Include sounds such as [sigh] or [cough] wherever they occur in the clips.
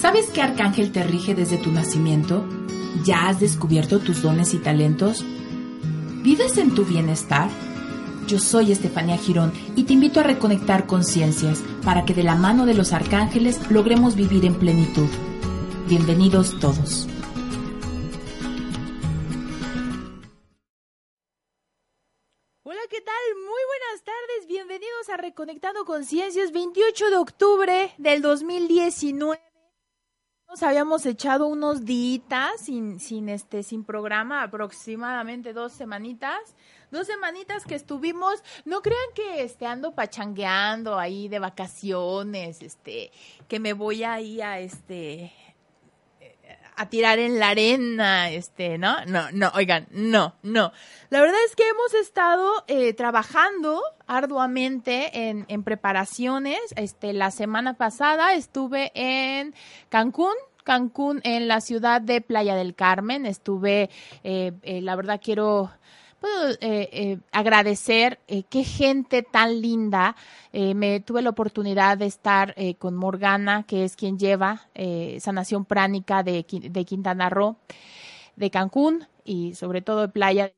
¿Sabes qué arcángel te rige desde tu nacimiento? ¿Ya has descubierto tus dones y talentos? ¿Vives en tu bienestar? Yo soy Estefanía Girón y te invito a reconectar conciencias para que de la mano de los arcángeles logremos vivir en plenitud. Bienvenidos todos. Hola, ¿qué tal? Muy buenas tardes. Bienvenidos a Reconectando Conciencias, 28 de octubre del 2019. Nos habíamos echado unos días sin, sin, este, sin programa, aproximadamente dos semanitas. Dos semanitas que estuvimos, no crean que este, ando pachangueando ahí de vacaciones, este, que me voy ahí a este, a tirar en la arena, este, ¿no? No, no, oigan, no, no. La verdad es que hemos estado eh, trabajando arduamente en, en, preparaciones. Este, la semana pasada estuve en Cancún. Cancún, en la ciudad de Playa del Carmen. Estuve, eh, eh, la verdad quiero puedo eh, eh, agradecer eh, qué gente tan linda. Eh, me tuve la oportunidad de estar eh, con Morgana, que es quien lleva eh, sanación pránica de, de Quintana Roo, de Cancún y sobre todo de Playa.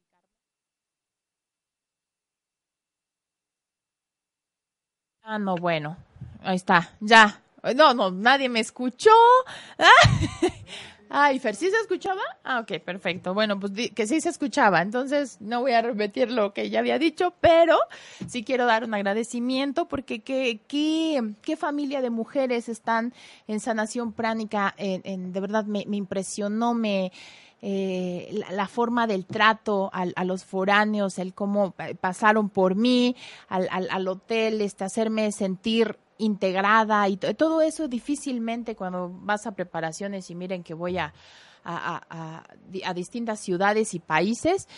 Ah, no, bueno, ahí está, ya. No, no, nadie me escuchó. [laughs] Ay, Fer, ¿sí se escuchaba? Ah, ok, perfecto. Bueno, pues que sí se escuchaba. Entonces, no voy a repetir lo que ya había dicho, pero sí quiero dar un agradecimiento porque qué, qué, qué familia de mujeres están en sanación pránica. De verdad, me, me impresionó, me... Eh, la, forma del trato al, a los foráneos, el cómo pasaron por mí al, al, al hotel, este, hacerme sentir integrada y todo eso difícilmente cuando vas a preparaciones y miren que voy a, a, a, a distintas ciudades y países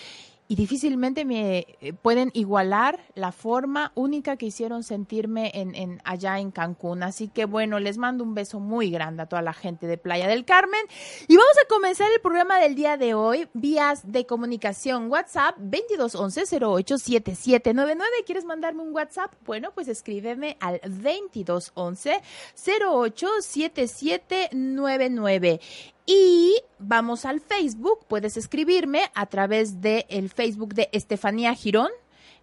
y difícilmente me pueden igualar la forma única que hicieron sentirme en, en, allá en Cancún. Así que bueno, les mando un beso muy grande a toda la gente de Playa del Carmen. Y vamos a comenzar el programa del día de hoy. Vías de comunicación WhatsApp 2211-087799. ¿Quieres mandarme un WhatsApp? Bueno, pues escríbeme al 2211-087799. Y vamos al Facebook, puedes escribirme a través del el Facebook de Estefanía Girón.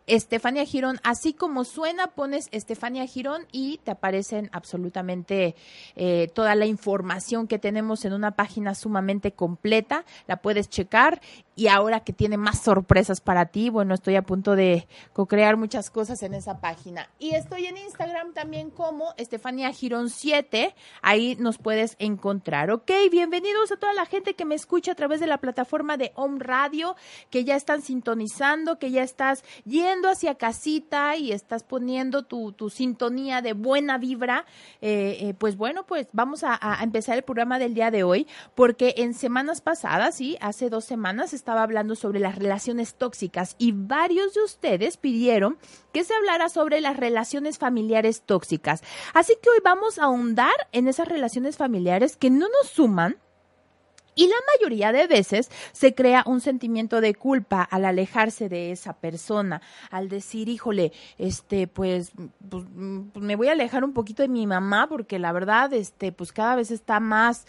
Estefanía Girón, así como suena, pones Estefanía Girón y te aparecen absolutamente eh, toda la información que tenemos en una página sumamente completa. La puedes checar y ahora que tiene más sorpresas para ti, bueno, estoy a punto de co-crear muchas cosas en esa página. Y estoy en Instagram también como Estefanía Girón 7, ahí nos puedes encontrar, ¿ok? Bienvenidos a toda la gente que me escucha a través de la plataforma de Home Radio, que ya están sintonizando, que ya estás yendo hacia casita y estás poniendo tu, sintonía de buena vibra, eh, eh, pues bueno, pues vamos a, a, empezar el programa del día de hoy, porque en semanas pasadas, sí, hace dos semanas, estaba hablando sobre las relaciones tóxicas y varios de ustedes pidieron que se hablara sobre las relaciones familiares tóxicas. Así que hoy vamos a ahondar en esas relaciones familiares que no nos suman, y la mayoría de veces se crea un sentimiento de culpa al alejarse de esa persona, al decir, híjole, este, pues, pues, me voy a alejar un poquito de mi mamá porque la verdad, este, pues cada vez está más,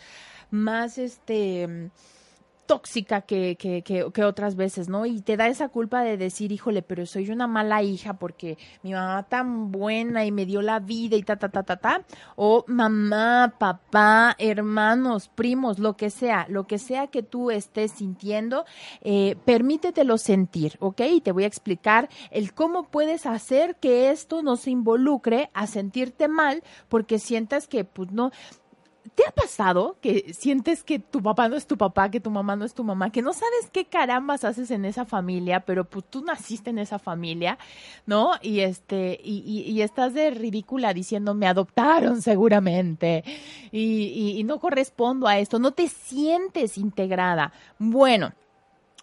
más, este, tóxica que, que, que, otras veces, ¿no? Y te da esa culpa de decir, híjole, pero soy una mala hija porque mi mamá tan buena y me dio la vida y ta, ta, ta, ta, ta. O mamá, papá, hermanos, primos, lo que sea, lo que sea que tú estés sintiendo, eh, permítetelo sentir, ¿ok? Y te voy a explicar el cómo puedes hacer que esto no se involucre a sentirte mal porque sientas que, pues, no, ¿Te ha pasado que sientes que tu papá no es tu papá, que tu mamá no es tu mamá, que no sabes qué carambas haces en esa familia, pero pues tú naciste en esa familia, ¿no? Y este, y, y, estás de ridícula diciendo me adoptaron seguramente y, y no correspondo a esto, no te sientes integrada. Bueno,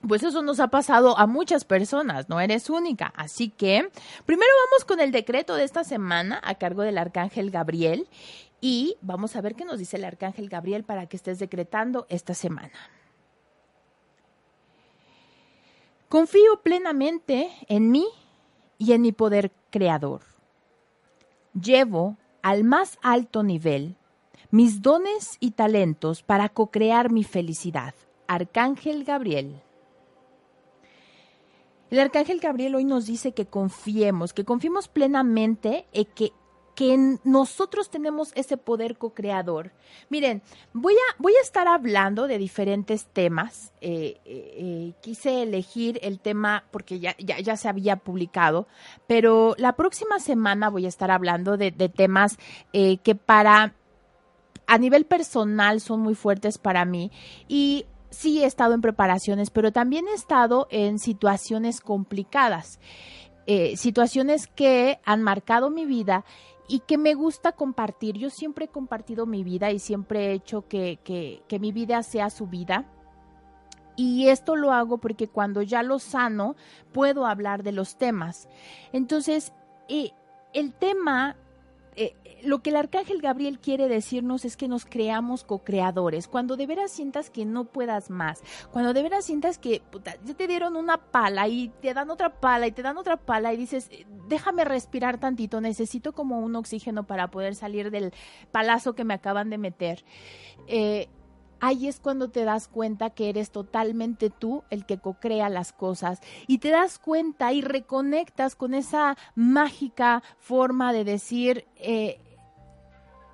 pues eso nos ha pasado a muchas personas, no eres única. Así que primero vamos con el decreto de esta semana a cargo del arcángel Gabriel y vamos a ver qué nos dice el arcángel Gabriel para que estés decretando esta semana. Confío plenamente en mí y en mi poder creador. Llevo al más alto nivel mis dones y talentos para co-crear mi felicidad. Arcángel Gabriel. El arcángel Gabriel hoy nos dice que confiemos, que confiemos plenamente en que, que nosotros tenemos ese poder co-creador. Miren, voy a, voy a estar hablando de diferentes temas. Eh, eh, eh, quise elegir el tema porque ya, ya, ya, se había publicado, pero la próxima semana voy a estar hablando de, de temas que para a nivel personal son muy fuertes para mí y sí he estado en preparaciones, pero también he estado en situaciones complicadas, situaciones que han marcado mi vida y que me gusta compartir. Yo siempre he compartido mi vida y siempre he hecho que, que, mi vida sea su vida. Y esto lo hago porque cuando ya lo sano, puedo hablar de los temas. Entonces, eh, el tema eh, lo que el arcángel Gabriel quiere decirnos es que nos creamos co-creadores. Cuando de veras sientas que no puedas más, cuando de veras sientas que ya te dieron una pala y te dan otra pala y te dan otra pala y dices, déjame respirar tantito, necesito como un oxígeno para poder salir del palazo que me acaban de meter. Eh, ahí es cuando te das cuenta que eres totalmente tú el que co-crea las cosas y te das cuenta y reconectas con esa mágica forma de decir, eh,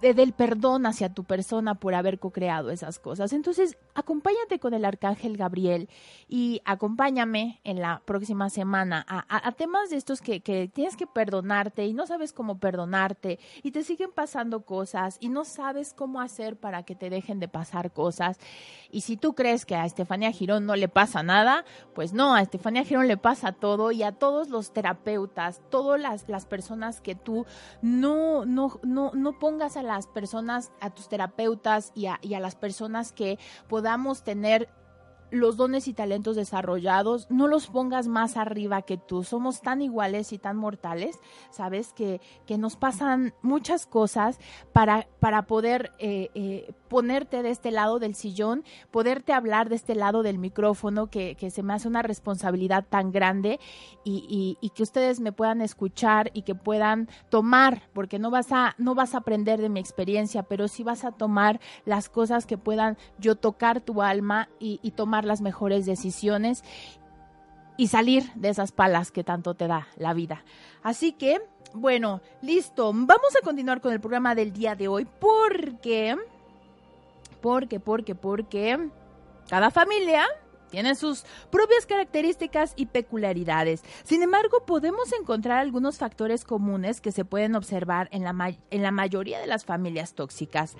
del perdón hacia tu persona por haber co-creado esas cosas. Entonces, acompáñate con el arcángel Gabriel y acompáñame en la próxima semana a, temas de estos que, que, tienes que perdonarte y no sabes cómo perdonarte y te siguen pasando cosas y no sabes cómo hacer para que te dejen de pasar cosas. Y si tú crees que a Estefanía Girón no le pasa nada, pues no, a Estefanía Girón le pasa todo y a todos los terapeutas, todas las, las personas que tú no, no, no, no pongas a las personas, a tus terapeutas y a, y a las personas que podamos tener los dones y talentos desarrollados, no los pongas más arriba que tú. Somos tan iguales y tan mortales, ¿sabes? Que, que nos pasan muchas cosas para, para poder eh, eh, ponerte de este lado del sillón, poderte hablar de este lado del micrófono, que, que se me hace una responsabilidad tan grande y, y, que ustedes me puedan escuchar y que puedan tomar, porque no vas a, no vas a aprender de mi experiencia, pero sí vas a tomar las cosas que puedan yo tocar tu alma y, y tomar las mejores decisiones y salir de esas palas que tanto te da la vida. Así que, bueno, listo. Vamos a continuar con el programa del día de hoy porque, porque, porque, porque cada familia tiene sus propias características y peculiaridades. Sin embargo, podemos encontrar algunos factores comunes que se pueden observar en la, en la mayoría de las familias tóxicas.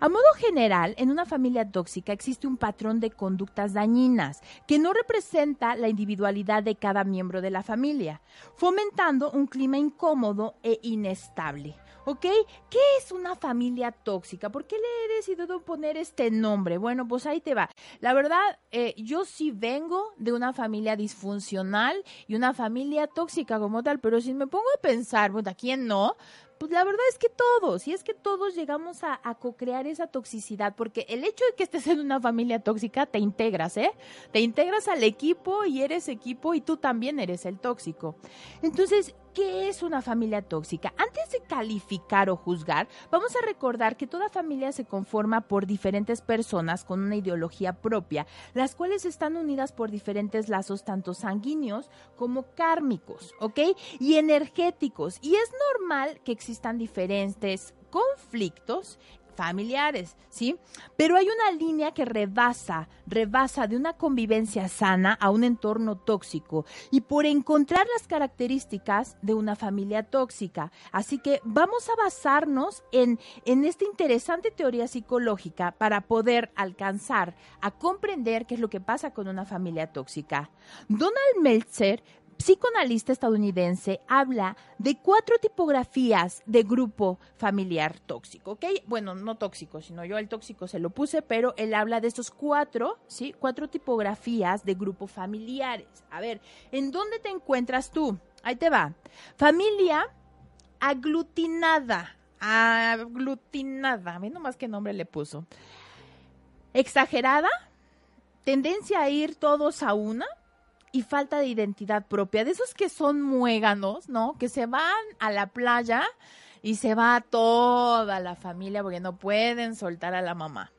A modo general, en una familia tóxica existe un patrón de conductas dañinas que no representa la individualidad de cada miembro de la familia, fomentando un clima incómodo e inestable. ¿Ok? ¿Qué es una familia tóxica? ¿Por qué le he decidido poner este nombre? Bueno, pues ahí te va. La verdad, eh, yo sí vengo de una familia disfuncional y una familia tóxica como tal, pero si me pongo a pensar, bueno, ¿a quién no? Pues la verdad es que todos, y es que todos llegamos a, a co-crear esa toxicidad, porque el hecho de que estés en una familia tóxica te integras, ¿eh? Te integras al equipo y eres equipo y tú también eres el tóxico. Entonces, ¿Qué es una familia tóxica? Antes de calificar o juzgar, vamos a recordar que toda familia se conforma por diferentes personas con una ideología propia, las cuales están unidas por diferentes lazos tanto sanguíneos como kármicos, ¿ok? Y energéticos. Y es normal que existan diferentes conflictos familiares, ¿sí? Pero hay una línea que rebasa, rebasa de una convivencia sana a un entorno tóxico y por encontrar las características de una familia tóxica. Así que vamos a basarnos en, en esta interesante teoría psicológica para poder alcanzar a comprender qué es lo que pasa con una familia tóxica. Donald Meltzer psicoanalista estadounidense habla de cuatro tipografías de grupo familiar tóxico, ¿ok? Bueno, no tóxico, sino yo el tóxico se lo puse, pero él habla de estos cuatro, ¿sí? Cuatro tipografías de grupo familiares. A ver, ¿en dónde te encuentras tú? Ahí te va. Familia aglutinada. Aglutinada. Ve nomás qué nombre le puso. Exagerada. Tendencia a ir todos a una y falta de identidad propia, de esos que son muéganos, ¿no? Que se van a la playa y se va toda la familia porque no pueden soltar a la mamá.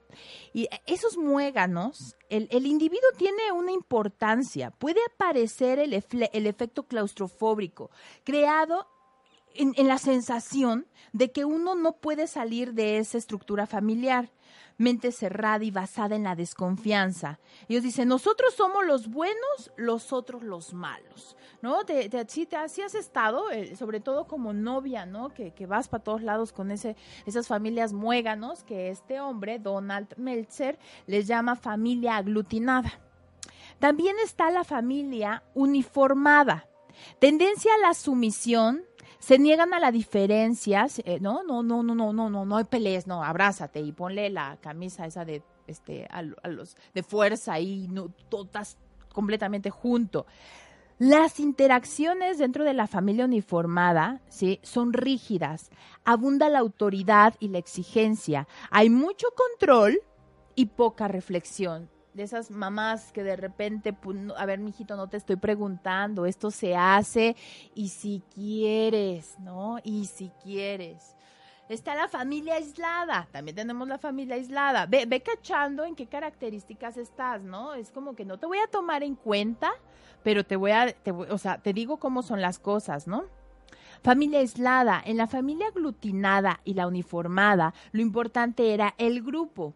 Y esos muéganos, el, individuo tiene una importancia. Puede aparecer el, el efecto claustrofóbico, creado en, en, la sensación de que uno no puede salir de esa estructura familiar mente cerrada y basada en la desconfianza. Ellos dicen, nosotros somos los buenos, los otros los malos, ¿no? Te, te, te, has estado, eh, sobre todo como novia, ¿no? Que, que vas para todos lados con ese, esas familias muéganos que este hombre, Donald Meltzer, les llama familia aglutinada. También está la familia uniformada. Tendencia a la sumisión, se niegan a la diferencia, eh, no, no, no, no, no, no, no, no hay peleas, no, abrázate y ponle la camisa esa de, este, a, los, de fuerza y no, todas completamente junto. Las interacciones dentro de la familia uniformada, ¿sí? Son rígidas. Abunda la autoridad y la exigencia. Hay mucho control y poca reflexión de esas mamás que de repente, pues, a ver, mijito, no te estoy preguntando, esto se hace y si quieres, ¿no? Y si quieres. Está la familia aislada, también tenemos la familia aislada. Ve, ve cachando en qué características estás, ¿no? Es como que no te voy a tomar en cuenta, pero te voy a, o sea, te digo cómo son las cosas, ¿no? Familia aislada, en la familia aglutinada y la uniformada, lo importante era el grupo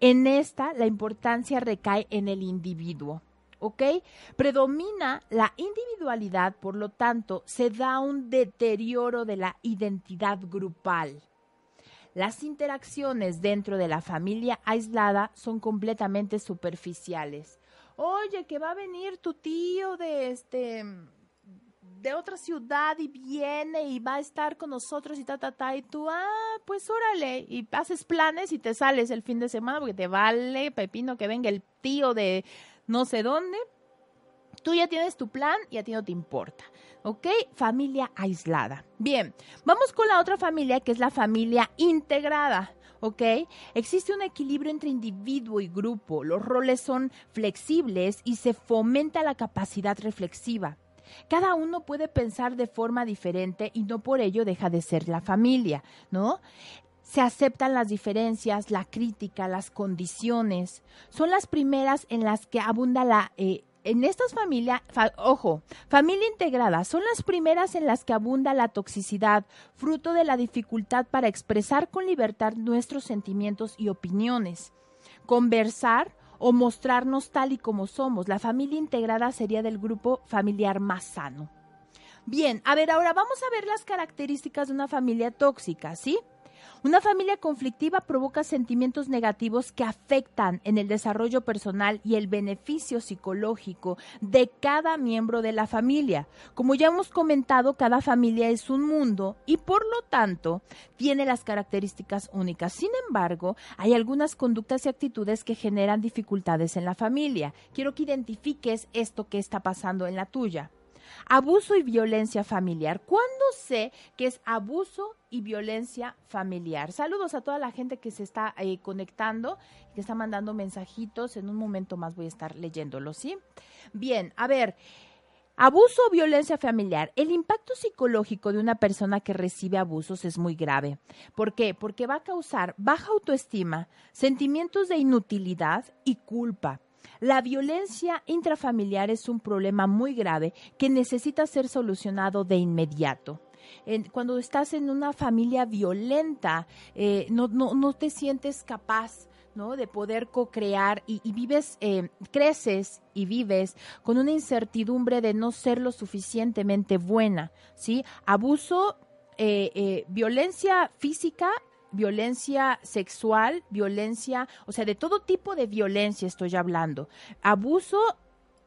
en esta, la importancia recae en el individuo. ¿ok? Predomina la individualidad, por lo tanto, se da un deterioro de la identidad grupal. Las interacciones dentro de la familia aislada son completamente superficiales. Oye, que va a venir tu tío de este de otra ciudad y viene y va a estar con nosotros y ta, ta, ta, y tú, ah, pues órale, y haces planes y te sales el fin de semana porque te vale, pepino, que venga el tío de no sé dónde. Tú ya tienes tu plan y a ti no te importa. ¿Ok? Familia aislada. Bien, vamos con la otra familia que es la familia integrada. ¿ok? Existe un equilibrio entre individuo y grupo, los roles son flexibles y se fomenta la capacidad reflexiva. Cada uno puede pensar de forma diferente y no por ello deja de ser la familia, ¿no? se aceptan las diferencias, la crítica, las condiciones. Son las primeras en las que abunda la... Eh, en estas familias, ojo, familia integrada, son las primeras en las que abunda la toxicidad, fruto de la dificultad para expresar con libertad nuestros sentimientos y opiniones. Conversar o mostrarnos tal y como somos. La familia integrada sería del grupo familiar más sano. Bien, a ver, ahora vamos a ver las características de una familia tóxica, ¿sí? Una familia conflictiva provoca sentimientos negativos que afectan en el desarrollo personal y el beneficio psicológico de cada miembro de la familia. Como ya hemos comentado, cada familia es un mundo y por lo tanto tiene las características únicas. Sin embargo, hay algunas conductas y actitudes que generan dificultades en la familia. Quiero que identifiques esto que está pasando en la tuya. Abuso y violencia familiar. ¿Cuándo sé que es abuso y violencia familiar? Saludos a toda la gente que se está eh, conectando, que está mandando mensajitos. En un momento más voy a estar leyéndolos, ¿sí? Bien, a ver. Abuso o violencia familiar. El impacto psicológico de una persona que recibe abusos es muy grave. ¿Por qué? Porque va a causar baja autoestima, sentimientos de inutilidad y culpa. La violencia intrafamiliar es un problema muy grave que necesita ser solucionado de inmediato. cuando estás en una familia violenta, eh, no, no, no te sientes capaz ¿no? De poder co-crear y, vives, eh, creces y vives con una incertidumbre de no ser lo suficientemente buena, ¿sí? Abuso, eh, eh, violencia física violencia sexual, violencia, o sea, de todo tipo de violencia estoy hablando. Abuso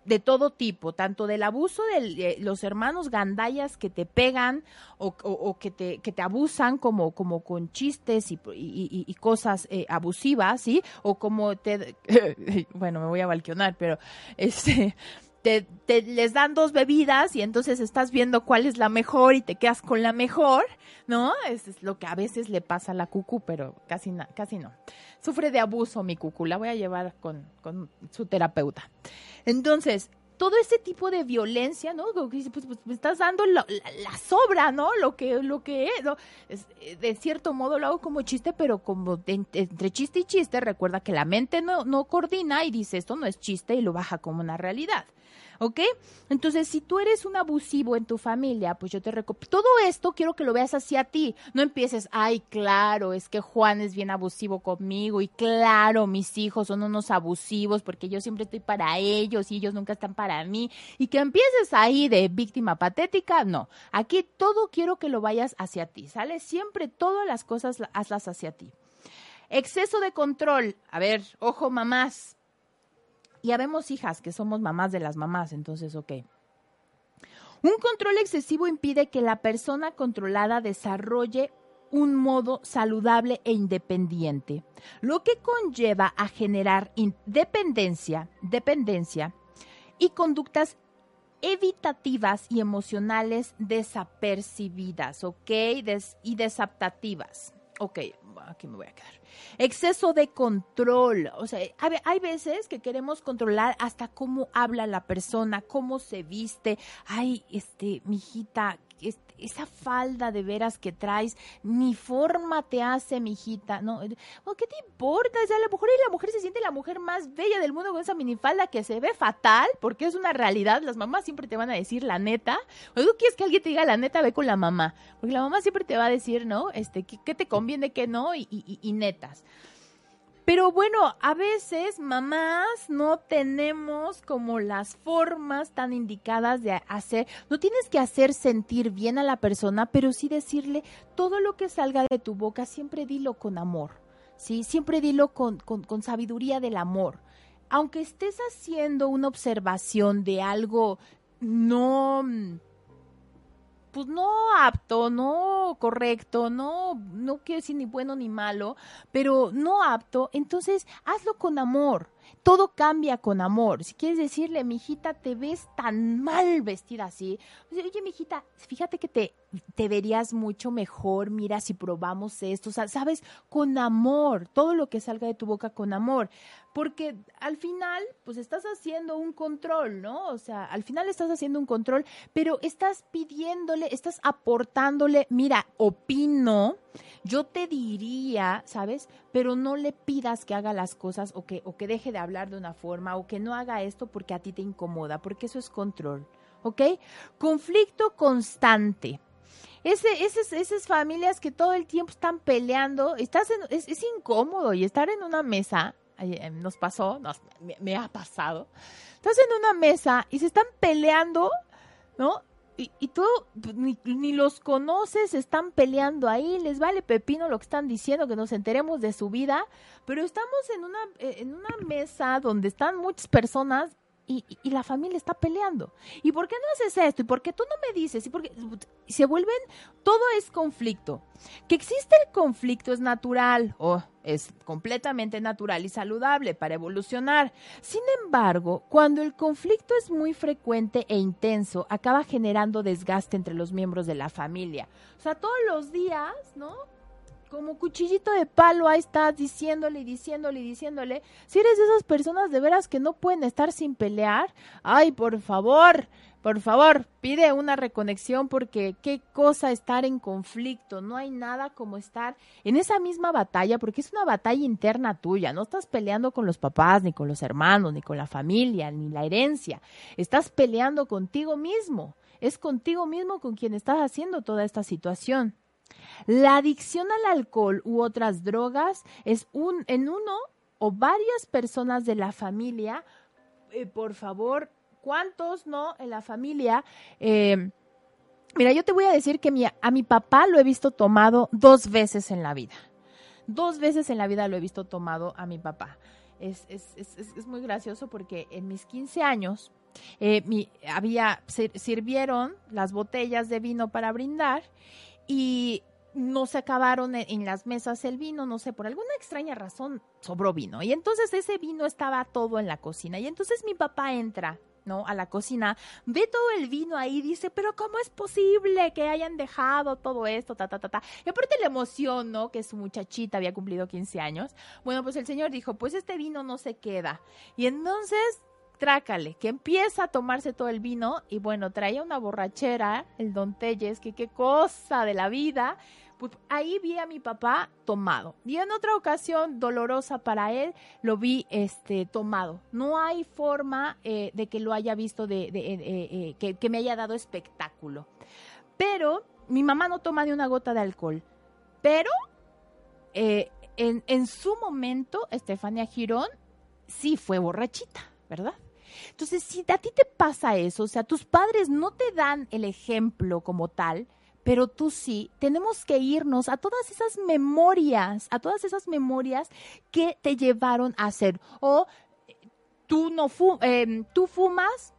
de todo tipo, tanto del abuso de los hermanos gandayas que te pegan o, que, te, que te abusan como, como con chistes y, cosas eh, abusivas, ¿sí? O como te... [laughs] bueno, me voy a balquionar, pero este... Te, les dan dos bebidas y entonces estás viendo cuál es la mejor y te quedas con la mejor, ¿no? Es, lo que a veces le pasa a la cucu, pero casi, casi no. Sufre de abuso mi cucu, la voy a llevar con, con su terapeuta. Entonces, todo ese tipo de violencia, ¿no? Pues, pues, me estás dando la, sobra, ¿no? Lo que, lo que es. Eh, de cierto modo lo hago como chiste, pero como entre chiste y chiste, recuerda que la mente no, no coordina y dice esto no es chiste y lo baja como una realidad. ¿Ok? Entonces, si tú eres un abusivo en tu familia, pues yo te recomiendo, todo esto quiero que lo veas hacia ti, no empieces, ay, claro, es que Juan es bien abusivo conmigo y claro, mis hijos son unos abusivos porque yo siempre estoy para ellos y ellos nunca están para mí y que empieces ahí de víctima patética, no, aquí todo quiero que lo vayas hacia ti, ¿sale? Siempre todas las cosas hazlas hacia ti. Exceso de control. A ver, ojo mamás, y habemos hijas que somos mamás de las mamás, entonces, ok. Un control excesivo impide que la persona controlada desarrolle un modo saludable e independiente, lo que conlleva a generar dependencia, dependencia y conductas evitativas y emocionales desapercibidas, ¿ok? y desadaptativas. Ok, aquí me voy a quedar. Exceso de control. O sea, hay veces que queremos controlar hasta cómo habla la persona, cómo se viste. Ay, este, mijita, esa falda de veras que traes, ni forma te hace, mijita, ¿no? ¿Qué te importa? O sea, la mujer y la mujer se siente la mujer más bella del mundo con esa minifalda que se ve fatal, porque es una realidad. Las mamás siempre te van a decir la neta. O tú quieres que alguien te diga la neta, ve con la mamá. Porque la mamá siempre te va a decir, ¿no? Este, ¿qué, te conviene, qué no? y, y netas. Pero bueno, a veces mamás no tenemos como las formas tan indicadas de hacer, no tienes que hacer sentir bien a la persona, pero sí decirle todo lo que salga de tu boca, siempre dilo con amor, ¿sí? Siempre dilo con, con, con sabiduría del amor. Aunque estés haciendo una observación de algo no pues no apto, no correcto, no, no quiero decir ni bueno ni malo, pero no apto, entonces hazlo con amor. Todo cambia con amor. Si quieres decirle, mi hijita, te ves tan mal vestida así. Oye, mi hijita, fíjate que te, te verías mucho mejor. Mira, si probamos esto, o sea, sabes, con amor. Todo lo que salga de tu boca con amor porque al final, pues estás haciendo un control, ¿no? O sea, al final estás haciendo un control, pero estás pidiéndole, estás aportándole, mira, opino, yo te diría, ¿sabes? Pero no le pidas que haga las cosas o que, o que deje de hablar de una forma o que no haga esto porque a ti te incomoda, porque eso es control, ¿ok? Conflicto constante. Ese, esas, esas familias que todo el tiempo están peleando, estás es, es incómodo y estar en una mesa nos pasó, me, ha pasado. Estás en una mesa y se están peleando, ¿no? Y, y tú pues, ni, los conoces, están peleando ahí, les vale pepino lo que están diciendo, que nos enteremos de su vida, pero estamos en una, eh, en una mesa donde están muchas personas y, la familia está peleando. ¿Y por qué no haces esto? ¿Y por qué tú no me dices? ¿Y por qué? se vuelven, todo es conflicto. Que existe el conflicto es natural o es completamente natural y saludable para evolucionar. Sin embargo, cuando el conflicto es muy frecuente e intenso, acaba generando desgaste entre los miembros de la familia. O sea, todos los días, ¿no? Como cuchillito de palo, ahí estás diciéndole y diciéndole y diciéndole. Si eres de esas personas de veras que no pueden estar sin pelear, ay, por favor, por favor, pide una reconexión porque qué cosa estar en conflicto. No hay nada como estar en esa misma batalla porque es una batalla interna tuya. No estás peleando con los papás, ni con los hermanos, ni con la familia, ni la herencia. Estás peleando contigo mismo es contigo mismo con quien estás haciendo toda esta situación. La adicción al alcohol u otras drogas es un, en uno o varias personas de la familia, eh, por favor, ¿cuántos no en la familia? Eh, mira, yo te voy a decir que a mi papá lo he visto tomado dos veces en la vida. Dos veces en la vida lo he visto tomado a mi papá. Es, es, es, es muy gracioso porque en mis 15 años eh, había, sirvieron las botellas de vino para brindar y no se acabaron en, las mesas el vino, no sé, por alguna extraña razón sobró vino. Y entonces ese vino estaba todo en la cocina. Y entonces mi papá entra, ¿no? A la cocina, ve todo el vino ahí, dice, pero ¿cómo es posible que hayan dejado todo esto, ta, ta, ta, ta? Y aparte la emoción, ¿no? Que su muchachita había cumplido 15 años. Bueno, pues el señor dijo, pues este vino no se queda. Y entonces trácale, que empieza a tomarse todo el vino y bueno, traía una borrachera, el don Telles, que qué cosa de la vida. Pues ahí vi a mi papá tomado. Y en otra ocasión dolorosa para él, lo vi este tomado. No hay forma eh, de que lo haya visto, de, eh, eh, que, me haya dado espectáculo. Pero mi mamá no toma ni una gota de alcohol. Pero en, en su momento, Estefania Girón sí fue borrachita, ¿verdad? Entonces, si a ti te pasa eso, o sea, tus padres no te dan el ejemplo como tal, pero tú sí, tenemos que irnos a todas esas memorias, a todas esas memorias que te llevaron a hacer. O tú no em, tú fumas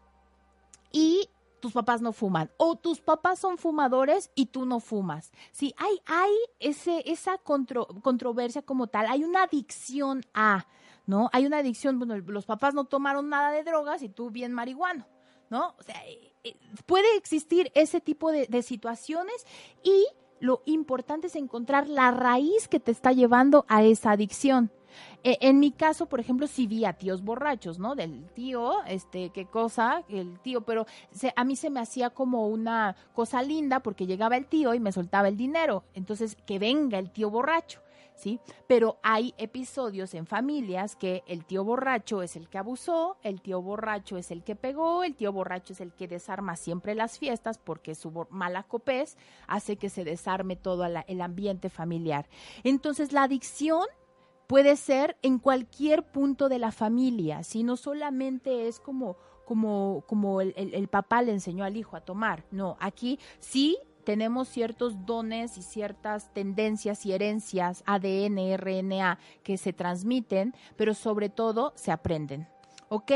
y tus papás no fuman o tus papás son fumadores y tú no fumas. Sí, hay, hay ese, esa controversia como tal, hay una adicción a, ¿no? Hay una adicción, bueno, los papás no tomaron nada de drogas y tú bien marihuano, ¿no? O sea, eh, eh, puede existir ese tipo de, situaciones y lo importante es encontrar la raíz que te está llevando a esa adicción. E, en mi caso, por ejemplo, sí vi a tíos borrachos, ¿no? Del tío, este, qué cosa, el tío, pero a mí se me hacía como una cosa linda porque llegaba el tío y me soltaba el dinero. Entonces, que venga el tío borracho. ¿Sí? Pero hay episodios en familias que el tío borracho es el que abusó, el tío borracho es el que pegó, el tío borracho es el que desarma siempre las fiestas porque su mala copés hace que se desarme todo el ambiente familiar. Entonces, la adicción puede ser en cualquier punto de la familia, si no solamente es como como, como el, el, papá le enseñó al hijo a tomar. No, aquí sí tenemos ciertos dones y ciertas tendencias y herencias ADN, RNA que se transmiten, pero sobre todo se aprenden. ¿Ok?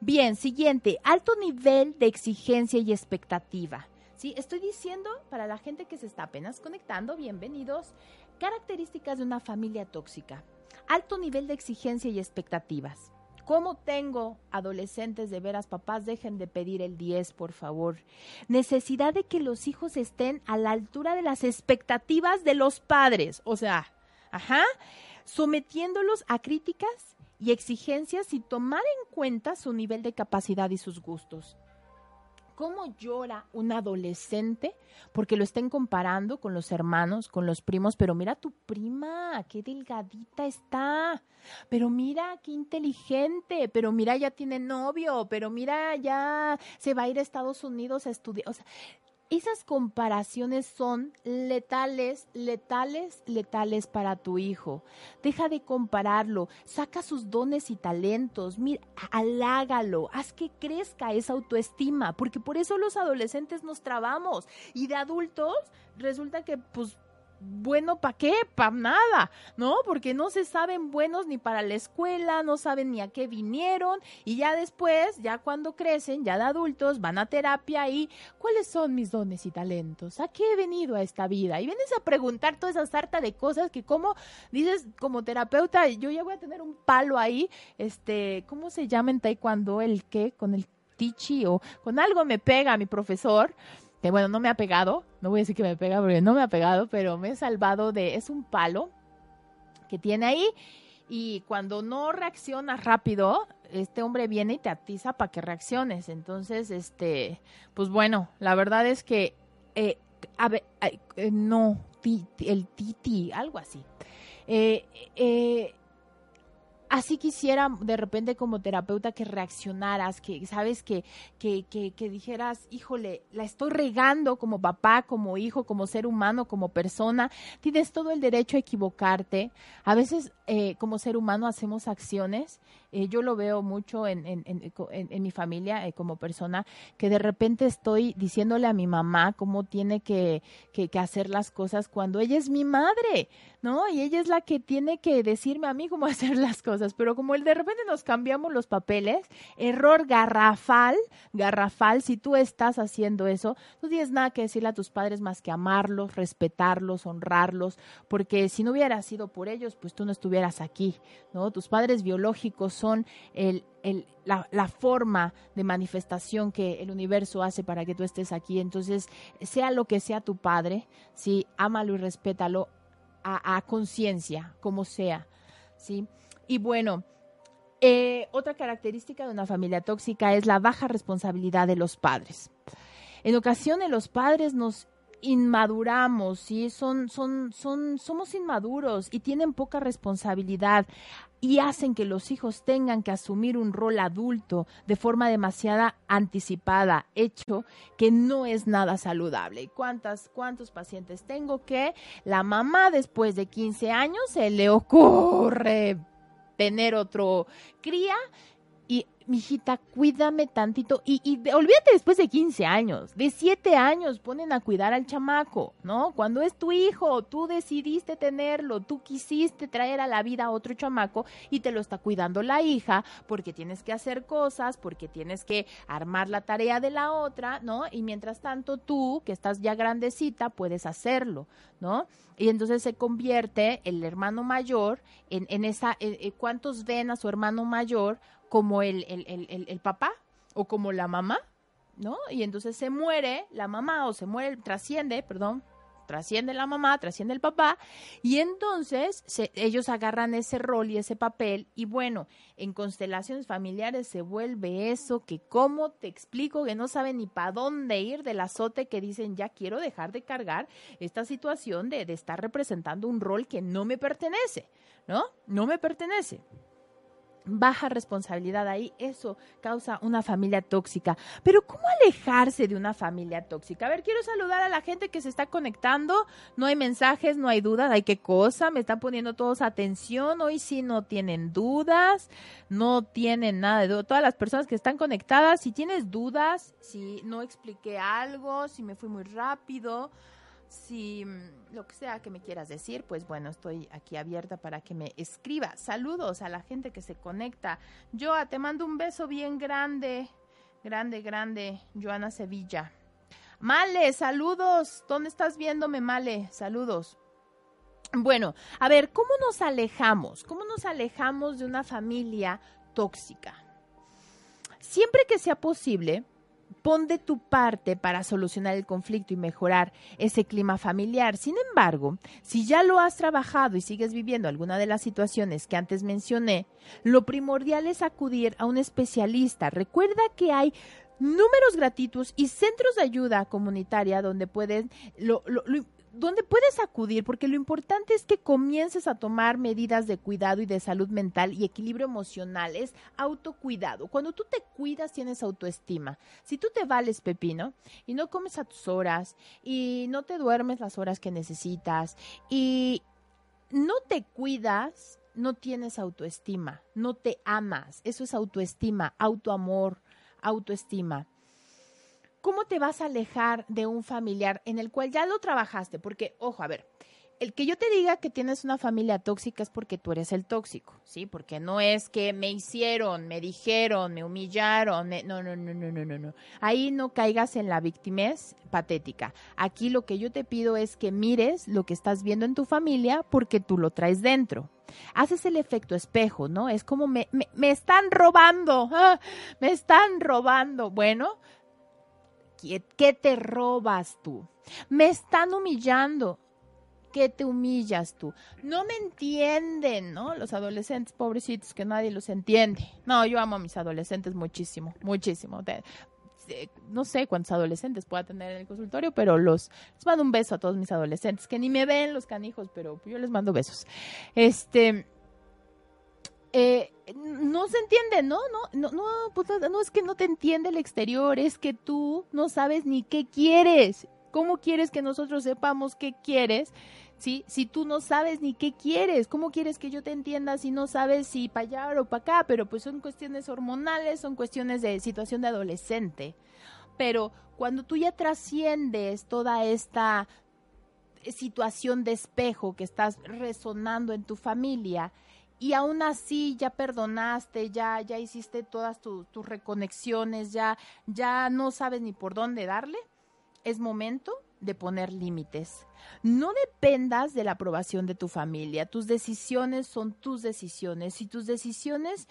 Bien, siguiente, alto nivel de exigencia y expectativa. Sí, estoy diciendo para la gente que se está apenas conectando, bienvenidos, características de una familia tóxica. Alto nivel de exigencia y expectativas. ¿Cómo tengo adolescentes de veras, papás? Dejen de pedir el 10, por favor. Necesidad de que los hijos estén a la altura de las expectativas de los padres. O sea, ajá, sometiéndolos a críticas y exigencias y tomar en cuenta su nivel de capacidad y sus gustos cómo llora un adolescente porque lo estén comparando con los hermanos, con los primos, pero mira tu prima, qué delgadita está, pero mira qué inteligente, pero mira ya tiene novio, pero mira ya se va a ir a Estados Unidos a estudiar, o sea, esas comparaciones son letales, letales, letales para tu hijo. Deja de compararlo, saca sus dones y talentos, mira, halágalo, haz que crezca esa autoestima, porque por eso los adolescentes nos trabamos. Y de adultos resulta que pues bueno, ¿para qué? Para nada, ¿no? Porque no se saben buenos ni para la escuela, no saben ni a qué vinieron y ya después, ya cuando crecen, ya de adultos, van a terapia y ¿cuáles son mis dones y talentos? ¿A qué he venido a esta vida? Y vienes a preguntar toda esa sarta de cosas que como dices como terapeuta, yo ya voy a tener un palo ahí, este, ¿cómo se llama en taekwondo? El qué, con el tichi o con algo me pega mi profesor bueno, no me ha pegado, no voy a decir que me pega porque no me ha pegado, pero me he salvado de, es un palo que tiene ahí y cuando no reaccionas rápido, este hombre viene y te atiza para que reacciones. Entonces, este, pues bueno, la verdad es que, eh, a ver, eh, no, el titi, algo así. Eh, así quisiera de repente como terapeuta que reaccionaras, que sabes que, que, que, que dijeras, híjole, la estoy regando como papá, como hijo, como ser humano, como persona. Tienes todo el derecho a equivocarte. A veces eh, como ser humano hacemos acciones. Eh, yo lo veo mucho en, mi familia eh, como persona, que de repente estoy diciéndole a mi mamá cómo tiene que, que, hacer las cosas cuando ella es mi madre, ¿no? Y ella es la que tiene que decirme a mí cómo [laughs] hacer las cosas. Pero como el de repente nos cambiamos los papeles, error garrafal, garrafal, si tú estás haciendo eso, no tienes nada que decirle a tus padres más que amarlos, respetarlos, honrarlos, porque si no hubiera sido por ellos, pues tú no estuvieras aquí, ¿no? Tus padres biológicos son la, forma de manifestación que el universo hace para que tú estés aquí. Entonces, sea lo que sea tu padre, sí, ámalo y respétalo a, a conciencia, como sea, ¿sí? Y bueno, eh, otra característica de una familia tóxica es la baja responsabilidad de los padres. En ocasiones los padres nos inmaduramos, ¿sí? Son, son, son, somos inmaduros y tienen poca responsabilidad y hacen que los hijos tengan que asumir un rol adulto de forma demasiada anticipada, hecho que no es nada saludable. ¿Y cuántas, cuántos pacientes tengo que la mamá después de 15 años se le ocurre tener otro cría mijita, cuídame tantito. Y, de, olvídate después de 15 años, de 7 años ponen a cuidar al chamaco, ¿no? Cuando es tu hijo, tú decidiste tenerlo, tú quisiste traer a la vida a otro chamaco y te lo está cuidando la hija porque tienes que hacer cosas, porque tienes que armar la tarea de la otra, ¿no? Y mientras tanto tú, que estás ya grandecita, puedes hacerlo, ¿no? Y entonces se convierte el hermano mayor en, en esa, eh, ¿cuántos ven a su hermano mayor como el, el, el, el, papá o como la mamá, ¿no? Y entonces se muere la mamá o se muere, trasciende, perdón, trasciende la mamá, trasciende el papá, y entonces se, ellos agarran ese rol y ese papel, y bueno, en constelaciones familiares se vuelve eso que cómo te explico que no saben ni para dónde ir del azote que dicen ya quiero dejar de cargar esta situación de, de estar representando un rol que no me pertenece, ¿no? No me pertenece baja responsabilidad ahí, eso causa una familia tóxica. Pero ¿cómo alejarse de una familia tóxica? A ver, quiero saludar a la gente que se está conectando. No hay mensajes, no hay dudas. Hay qué cosa, me están poniendo todos atención. Hoy sí no tienen dudas, no tienen nada de duda. Todas las personas que están conectadas, si tienes dudas, si no expliqué algo, si me fui muy rápido, si mm, lo que sea que me quieras decir, pues bueno, estoy aquí abierta para que me escriba. Saludos a la gente que se conecta. Joa, te mando un beso bien grande, grande, grande, Joana Sevilla. Male, saludos. ¿Dónde estás viéndome, Male? Saludos. Bueno, a ver, ¿cómo nos alejamos? ¿Cómo nos alejamos de una familia tóxica? Siempre que sea posible, pon de tu parte para solucionar el conflicto y mejorar ese clima familiar. Sin embargo, si ya lo has trabajado y sigues viviendo alguna de las situaciones que antes mencioné, lo primordial es acudir a un especialista. Recuerda que hay números gratuitos y centros de ayuda comunitaria donde pueden lo, donde puedes acudir, porque lo importante es que comiences a tomar medidas de cuidado y de salud mental y equilibrio emocional, es autocuidado. Cuando tú te cuidas tienes autoestima. Si tú te vales pepino y no comes a tus horas y no te duermes las horas que necesitas y no te cuidas, no tienes autoestima, no te amas. Eso es autoestima, autoamor, autoestima. ¿Cómo te vas a alejar de un familiar en el cual ya lo trabajaste? Porque, ojo, a ver, el que yo te diga que tienes una familia tóxica es porque tú eres el tóxico, ¿sí? Porque no es que me hicieron, me dijeron, me humillaron, me... no, no, no, no, no, no, no. Ahí no caigas en la victimez patética. Aquí lo que yo te pido es que mires lo que estás viendo en tu familia porque tú lo traes dentro. Haces el efecto espejo, ¿no? Es como me, me, me están robando, [laughs] me están robando. Bueno, ¿Qué te robas tú? Me están humillando. ¿Qué te humillas tú? No me entienden, ¿no? Los adolescentes, pobrecitos, que nadie los entiende. No, yo amo a mis adolescentes muchísimo, muchísimo. no sé cuántos adolescentes pueda tener en el consultorio, pero los les mando un beso a todos mis adolescentes que ni me ven los canijos, pero yo les mando besos. Este eh, no se entiende, ¿no? No, no, pues, no, no es que no te entiende el exterior, es que tú no sabes ni qué quieres. ¿Cómo quieres que nosotros sepamos qué quieres? ¿Sí? Si tú no sabes ni qué quieres, ¿cómo quieres que yo te entienda si no sabes si para allá o para acá? Pero pues son cuestiones hormonales, son cuestiones de situación de adolescente. Pero cuando tú ya trasciendes toda esta situación de espejo que estás resonando en tu familia y aún así ya perdonaste, ya, ya hiciste todas tus reconexiones, ya, ya no sabes ni por dónde darle, es momento de poner límites. No dependas de la aprobación de tu familia. Tus decisiones son tus decisiones. Si tus decisiones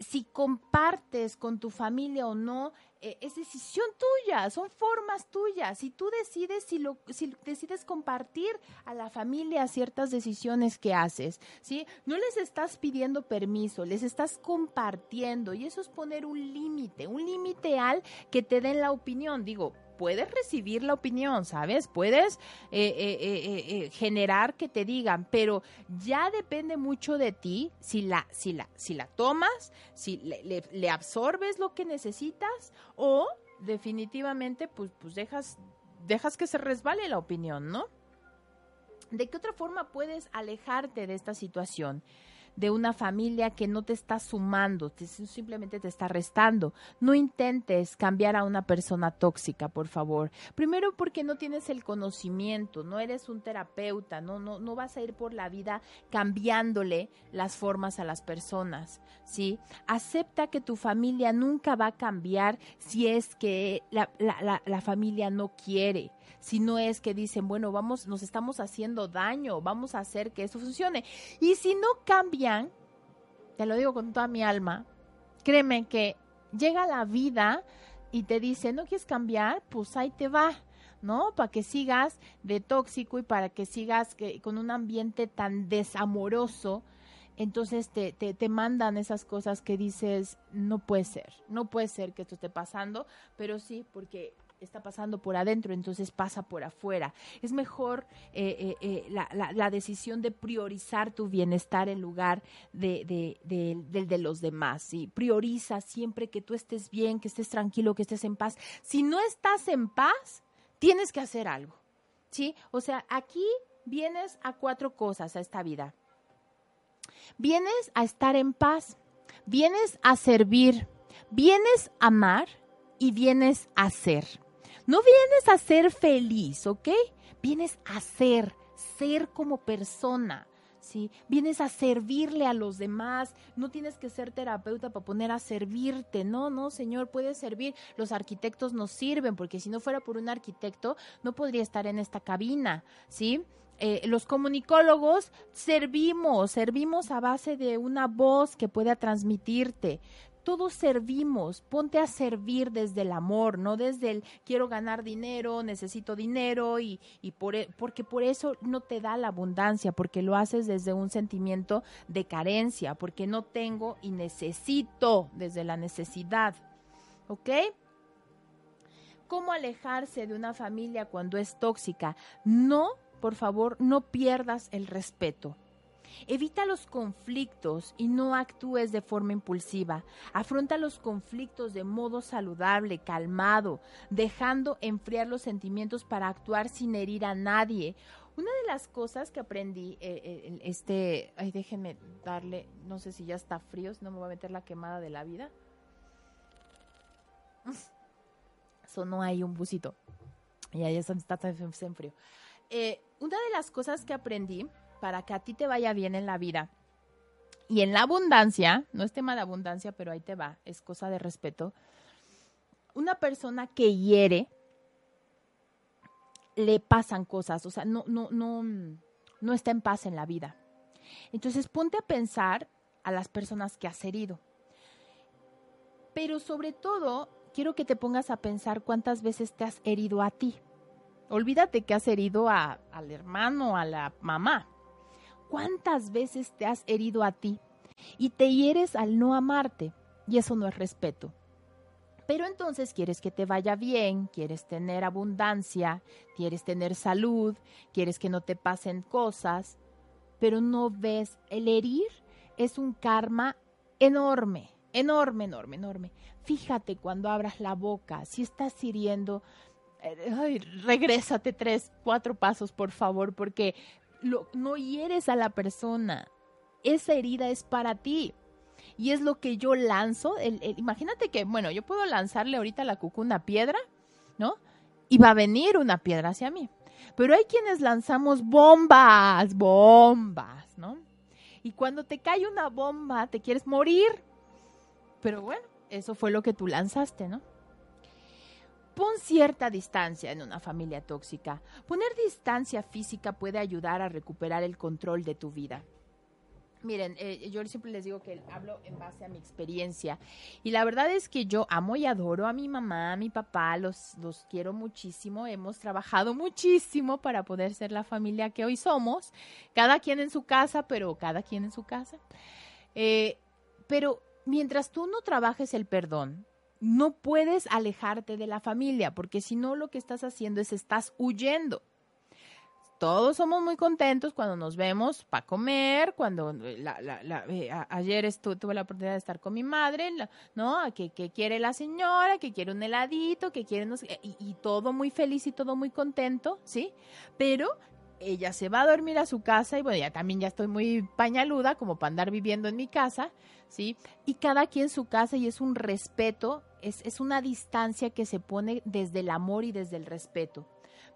si compartes con tu familia o no, eh, es decisión tuya, son formas tuyas. Si tú decides, si, lo, si decides compartir a la familia ciertas decisiones que haces, ¿sí? No les estás pidiendo permiso, les estás compartiendo y eso es poner un límite, un límite al que te den la opinión. Digo, puedes recibir la opinión, ¿sabes? Puedes eh, eh, eh, generar que te digan, pero ya depende mucho de ti si la, si la, si la tomas, si le, le, absorbes lo que necesitas o definitivamente pues, pues dejas, dejas que se resbale la opinión, ¿no? ¿De qué otra forma puedes alejarte de esta situación? De una familia que no te está sumando, simplemente te está restando. No intentes cambiar a una persona tóxica, por favor. Primero porque no tienes el conocimiento, no eres un terapeuta, no, no, no vas a ir por la vida cambiándole las formas a las personas, ¿sí? Acepta que tu familia nunca va a cambiar si es que la, la, la familia no quiere si no es que dicen, bueno, vamos, nos estamos haciendo daño, vamos a hacer que eso funcione. Y si no cambian, te lo digo con toda mi alma, créeme que llega la vida y te dice, ¿no quieres cambiar? Pues ahí te va. ¿no? Para que sigas de tóxico y para que sigas que, con un ambiente tan desamoroso, entonces te, te, te, mandan esas cosas que dices, no puede ser, no puede ser que esto esté pasando, pero sí, porque está pasando por adentro, entonces pasa por afuera. Es mejor eh, eh, eh, la, la, decisión de priorizar tu bienestar en lugar de, de, de los demás. ¿sí? Prioriza siempre que tú estés bien, que estés tranquilo, que estés en paz. Si no estás en paz, tienes que hacer algo. ¿sí? O sea, aquí vienes a cuatro cosas a esta vida. Vienes a estar en paz, vienes a servir, vienes a amar y vienes a ser. No vienes a ser feliz, ¿ok? Vienes a ser, ser como persona. ¿sí? Vienes a servirle a los demás, no tienes que ser terapeuta para poner a servirte, no, no, señor, puedes servir. Los arquitectos nos sirven, porque si no fuera por un arquitecto, no podría estar en esta cabina, ¿sí? Eh, los comunicólogos servimos, servimos a base de una voz que pueda transmitirte todos servimos, ponte a servir desde el amor, no desde el quiero ganar dinero, necesito dinero y, por, e, porque por eso no te da la abundancia, porque lo haces desde un sentimiento de carencia, porque no tengo y necesito desde la necesidad. ¿Ok? ¿Cómo alejarse de una familia cuando es tóxica? No, por favor, no pierdas el respeto. Evita los conflictos y no actúes de forma impulsiva. Afronta los conflictos de modo saludable, calmado, dejando enfriar los sentimientos para actuar sin herir a nadie. Una de las cosas que aprendí, eh, eh, este, ay, déjenme darle, no sé si ya está frío, si no me voy a meter la quemada de la vida. [laughs] Sonó ahí un busito. Y ahí está, está, en frío. Eh, una de las cosas que aprendí para que a ti te vaya bien en la vida. Y en la abundancia, no es tema de abundancia, pero ahí te va, es cosa de respeto. Una persona que hiere, le pasan cosas, o sea, no, no, no, no está en paz en la vida. Entonces ponte a pensar a las personas que has herido. Pero sobre todo, quiero que te pongas a pensar cuántas veces te has herido a ti. Olvídate que has herido a, al hermano, a la mamá. ¿Cuántas veces te has herido a ti y te hieres al no amarte? Y eso no es respeto. Pero entonces quieres que te vaya bien, quieres tener abundancia, quieres tener salud, quieres que no te pasen cosas, pero no ves el herir es un karma enorme, enorme, enorme, enorme. Fíjate cuando abras la boca, si estás hiriendo, eh, ay, regrésate tres, cuatro pasos, por favor, porque no hieres a la persona. Esa herida es para ti. Y es lo que yo lanzo. imagínate que, bueno, yo puedo lanzarle ahorita a la cucú una piedra, ¿no? Y va a venir una piedra hacia mí. Pero hay quienes lanzamos bombas, bombas, ¿no? Y cuando te cae una bomba, te quieres morir. Pero bueno, eso fue lo que tú lanzaste, ¿no? Pon cierta distancia en una familia tóxica. Poner distancia física puede ayudar a recuperar el control de tu vida. Miren, eh, yo siempre les digo que hablo en base a mi experiencia. Y la verdad es que yo amo y adoro a mi mamá, a mi papá, los, los quiero muchísimo. Hemos trabajado muchísimo para poder ser la familia que hoy somos. Cada quien en su casa, pero cada quien en su casa. Eh, pero mientras tú no trabajes el perdón, no puedes alejarte de la familia, porque si no lo que estás haciendo es estás huyendo todos somos muy contentos cuando nos vemos para comer, cuando eh, eh, ayer tuve la oportunidad de estar con mi madre, ¿no? Que, quiere la señora, que quiere un heladito, que quiere, y, y, todo muy feliz y todo muy contento, ¿sí? Pero ella se va a dormir a su casa y bueno, ya también ya estoy muy pañaluda como para andar viviendo en mi casa, ¿sí? Y cada quien su casa y es un respeto, es, es una distancia que se pone desde el amor y desde el respeto.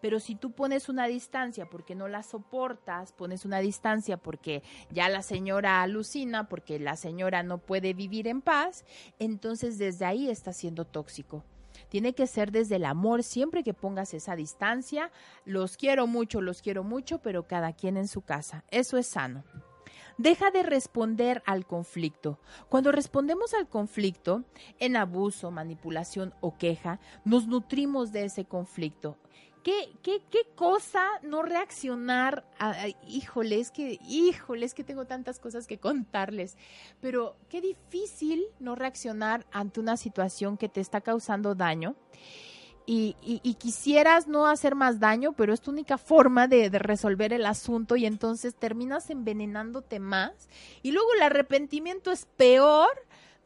Pero si tú pones una distancia porque no la soportas, pones una distancia porque ya la señora alucina, porque la señora no puede vivir en paz, entonces desde ahí está siendo tóxico. Tiene que ser desde el amor, siempre que pongas esa distancia. Los quiero mucho, los quiero mucho, pero cada quien en su casa. Eso es sano. Deja de responder al conflicto. Cuando respondemos al conflicto en abuso, manipulación o queja, nos nutrimos de ese conflicto ¿Qué, qué, qué cosa no reaccionar? A, híjole, es que, híjole, es que tengo tantas cosas que contarles, pero qué difícil no reaccionar ante una situación que te está causando daño. Y, y, quisieras no hacer más daño, pero es tu única forma de, resolver el asunto y entonces terminas envenenándote más. Y luego el arrepentimiento es peor.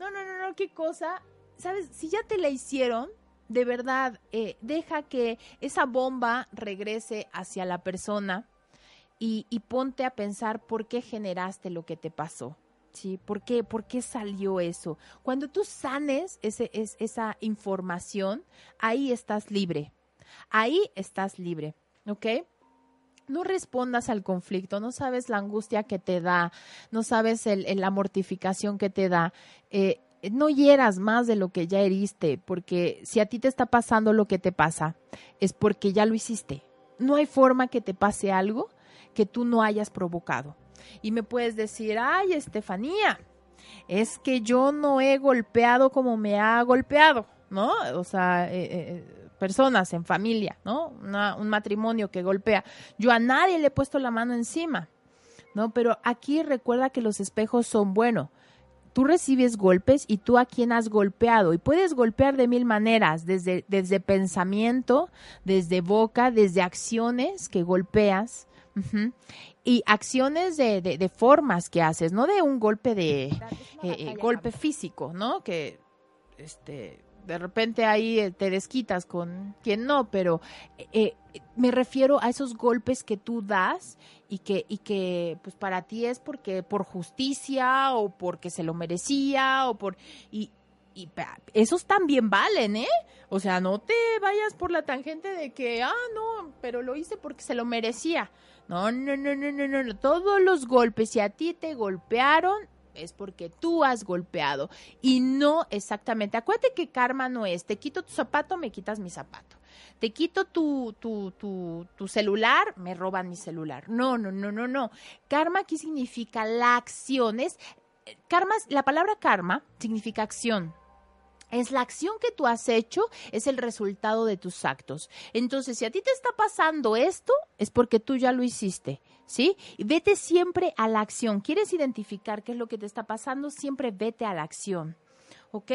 No, no, no, no, qué cosa. ¿Sabes? Si ya te la hicieron, de verdad, eh, deja que esa bomba regrese hacia la persona y, ponte a pensar por qué generaste lo que te pasó. ¿Por qué, ¿Por qué salió eso? Cuando tú sanes ese, es, esa información, ahí estás libre. Ahí estás libre. ¿Ok? no respondas al conflicto, no sabes la angustia que te da, no sabes la mortificación que te da. Eh, no hieras más de lo que ya heriste, porque si a ti te está pasando lo que te pasa, es porque ya lo hiciste. No hay forma que te pase algo que tú no hayas provocado. Y me puedes decir, ay, Estefanía, es que yo no he golpeado como me ha golpeado, ¿no? O sea, eh, eh, personas en familia, ¿no? un matrimonio que golpea. Yo a nadie le he puesto la mano encima, ¿no? Pero aquí recuerda que los espejos son buenos tú recibes golpes y tú a quién has golpeado. Y puedes golpear de mil maneras, desde, desde pensamiento, desde boca, desde acciones que golpeas. Y acciones de, de, formas que haces, no de un golpe de eh, eh, golpe físico, ¿no? Que este de repente ahí eh, te desquitas con quien no, pero eh, eh, me refiero a esos golpes que tú das y que, y que pues para ti es porque por justicia o porque se lo merecía o por... Y, y esos también valen, ¿eh? O sea, no te vayas por la tangente de que, ah, no, pero lo hice porque se lo merecía. No, no, no, no, no, no, no. Todos los golpes, si a ti te golpearon, es porque tú has golpeado y no exactamente. Acuérdate que karma no es, te quito tu zapato, me quitas mi zapato. Te quito tu, tu, tu, tu celular, me roban mi celular. No, no, no, no, no. Karma aquí significa la acción. Es, karma, la palabra karma significa acción. Es la acción que tú has hecho, es el resultado de tus actos. Entonces, si a ti te está pasando esto, es porque tú ya lo hiciste. ¿sí? Vete siempre a la acción. ¿Quieres identificar qué es lo que te está pasando? Siempre vete a la acción, ¿ok?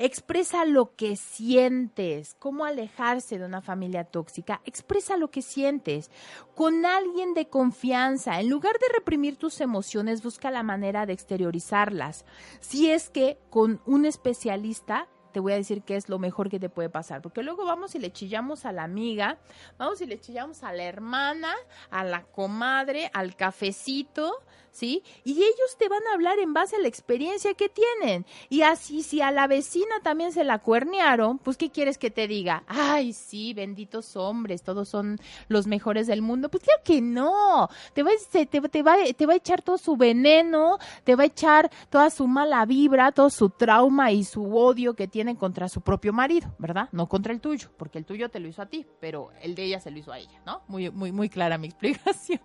Expresa lo que sientes. ¿Cómo alejarse de una familia tóxica? Expresa lo que sientes con alguien de confianza. En lugar de reprimir tus emociones, busca la manera de exteriorizarlas. Si es que con un especialista te voy a decir que es lo mejor que te puede pasar, porque luego vamos y le chillamos a la amiga, vamos y le chillamos a la hermana, a la comadre, al cafecito, ¿sí? Y ellos te van a hablar en base a la experiencia que tienen. Y así, si a la vecina también se la cuernearon, pues ¿qué quieres que te diga? Ay, sí, benditos hombres, todos son los mejores del mundo. Pues claro que no. Te va, te, te, va, te va a echar todo su veneno, te va a echar toda su mala vibra, todo su trauma y su odio que contra su propio marido, ¿verdad? No contra el tuyo, porque el tuyo te lo hizo a ti, pero el de ella se lo hizo a ella, ¿no? Muy, muy, muy clara mi [laughs] explicación.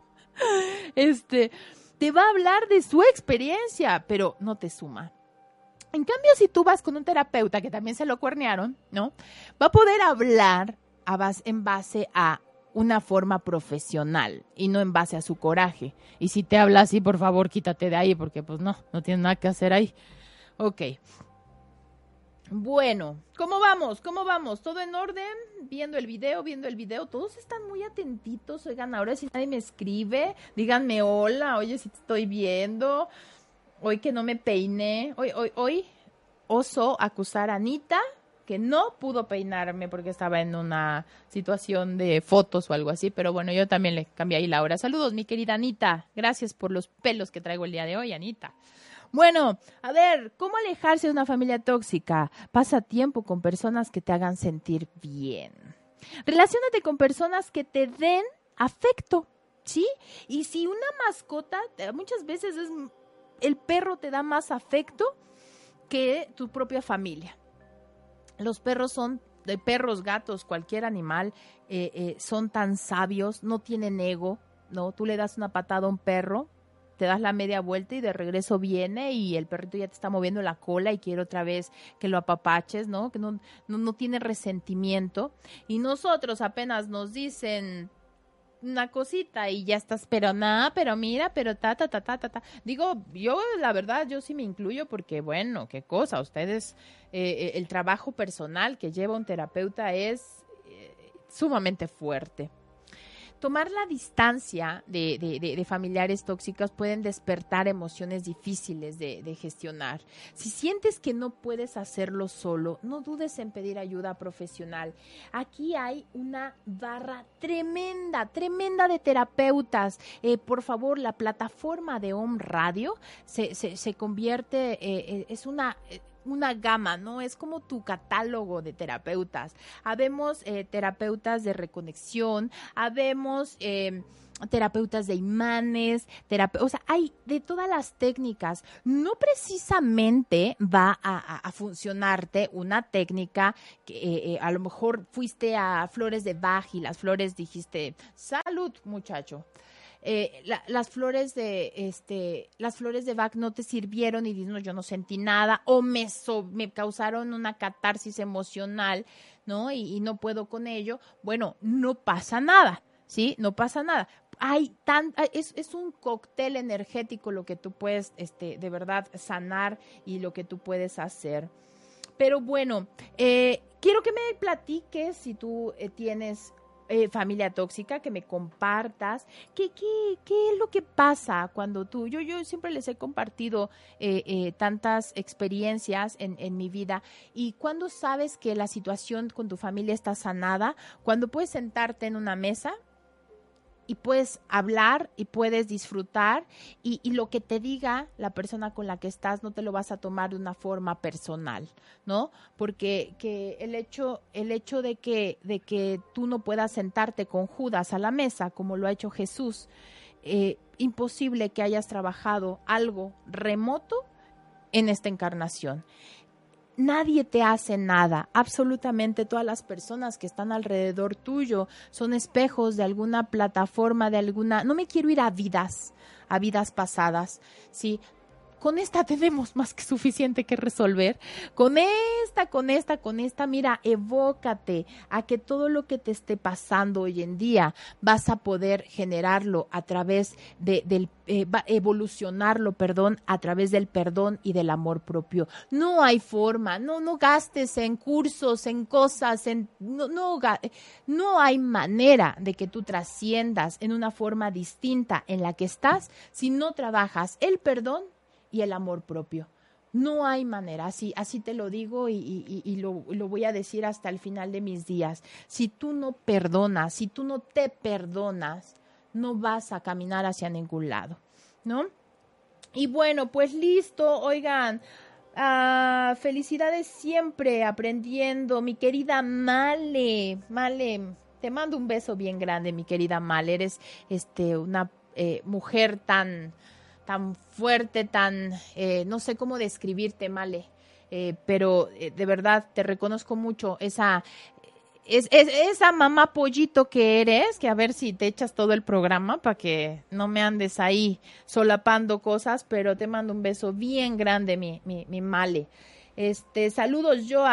Este, te va a hablar de su experiencia, pero no te suma. En cambio, si tú vas con un terapeuta que también se lo cuernearon, ¿no? Va a poder hablar en base a una forma profesional y no en base a su coraje. Y si te habla así, por favor, quítate de ahí, porque pues no, no tiene nada que hacer ahí. Ok. Bueno, ¿cómo vamos? ¿Cómo vamos? ¿Todo en orden? Viendo el video, viendo el video. Todos están muy atentitos. Oigan, ahora si nadie me escribe, díganme hola, oye, si te estoy viendo. Hoy que no me peiné. Hoy, hoy, hoy oso acusar a Anita que no pudo peinarme porque estaba en una situación de fotos o algo así, pero bueno, yo también le cambié ahí la hora. Saludos, mi querida Anita. Gracias por los pelos que traigo el día de hoy, Anita. Bueno, a ver, ¿cómo alejarse de una familia tóxica? Pasa tiempo con personas que te hagan sentir bien. Relaciónate con personas que te den afecto, ¿sí? Y si una mascota, eh, muchas veces es, el perro te da más afecto que tu propia familia. Los perros son de perros, gatos, cualquier animal, eh, eh, son tan sabios, no tienen ego, ¿no? Tú le das una patada a un perro, te das la media vuelta y de regreso viene y el perrito ya te está moviendo la cola y quiere otra vez que lo apapaches, ¿no? Que no, no, tiene resentimiento. Y nosotros apenas nos dicen una cosita y ya estás, pero nada, pero mira, pero ta, ta, ta, ta, ta, ta. Digo, yo la verdad, yo sí me incluyo porque, bueno, qué cosa, ustedes, eh, eh, el trabajo personal que lleva un terapeuta es eh, sumamente fuerte tomar la distancia de, familiares tóxicos pueden despertar emociones difíciles de, gestionar. Si sientes que no puedes hacerlo solo, no dudes en pedir ayuda profesional. Aquí hay una barra tremenda, tremenda de terapeutas. Eh, por favor, la plataforma de Home Radio se, convierte, eh, eh, es una una gama, ¿no? Es como tu catálogo de terapeutas. Habemos eh, terapeutas de reconexión, habemos... Eh, terapeutas de imanes, o sea, hay de todas las técnicas. No precisamente va a, funcionarte una técnica que eh, a lo mejor fuiste a flores de Bach y las flores dijiste, salud muchacho. Eh, las flores de este las flores de Bach no te sirvieron y dices, yo no sentí nada o me, me causaron una catarsis emocional, ¿no? Y, no puedo con ello. Bueno, no pasa nada, ¿sí? No pasa nada. Hay tan, es, es un cóctel energético lo que tú puedes, este, de verdad, sanar y lo que tú puedes hacer. Pero bueno, eh, quiero que me platiques si tú eh, tienes eh, familia tóxica, que me compartas. ¿Qué, qué, qué es lo que pasa cuando tú, yo, yo siempre les he compartido eh, eh, tantas experiencias en, en mi vida y cuando sabes que la situación con tu familia está sanada, cuando puedes sentarte en una mesa y puedes hablar y puedes disfrutar y, lo que te diga la persona con la que estás no te lo vas a tomar de una forma personal, ¿no? Porque que el hecho, el hecho de que, de que tú no puedas sentarte con Judas a la mesa como lo ha hecho Jesús, eh, imposible que hayas trabajado algo remoto en esta encarnación nadie te hace nada. Absolutamente todas las personas que están alrededor tuyo son espejos de alguna plataforma, de alguna... No me quiero ir a vidas, a vidas pasadas, ¿sí? Con esta tenemos más que suficiente que resolver. Con esta, con esta, con esta, mira, evócate a que todo lo que te esté pasando hoy en día vas a poder generarlo a través de, del eh, evolucionarlo, perdón, a través del perdón y del amor propio. No hay forma, no, no gastes en cursos, en cosas, en, no, no, no hay manera de que tú trasciendas en una forma distinta en la que estás si no trabajas el perdón y el amor propio. No hay manera, así, así te lo digo y, lo, lo, voy a decir hasta el final de mis días. Si tú no perdonas, si tú no te perdonas, no vas a caminar hacia ningún lado, ¿no? Y bueno, pues listo, oigan, ah, felicidades siempre aprendiendo, mi querida Male, Male, te mando un beso bien grande, mi querida Male, eres este, una eh, mujer tan, tan fuerte, tan, eh, no sé cómo describirte, Male. Eh, pero de verdad te reconozco mucho esa, es, esa mamá pollito que eres, que a ver si te echas todo el programa para que no me andes ahí solapando cosas, pero te mando un beso bien grande, mi, mi, mi male. Este, saludos yo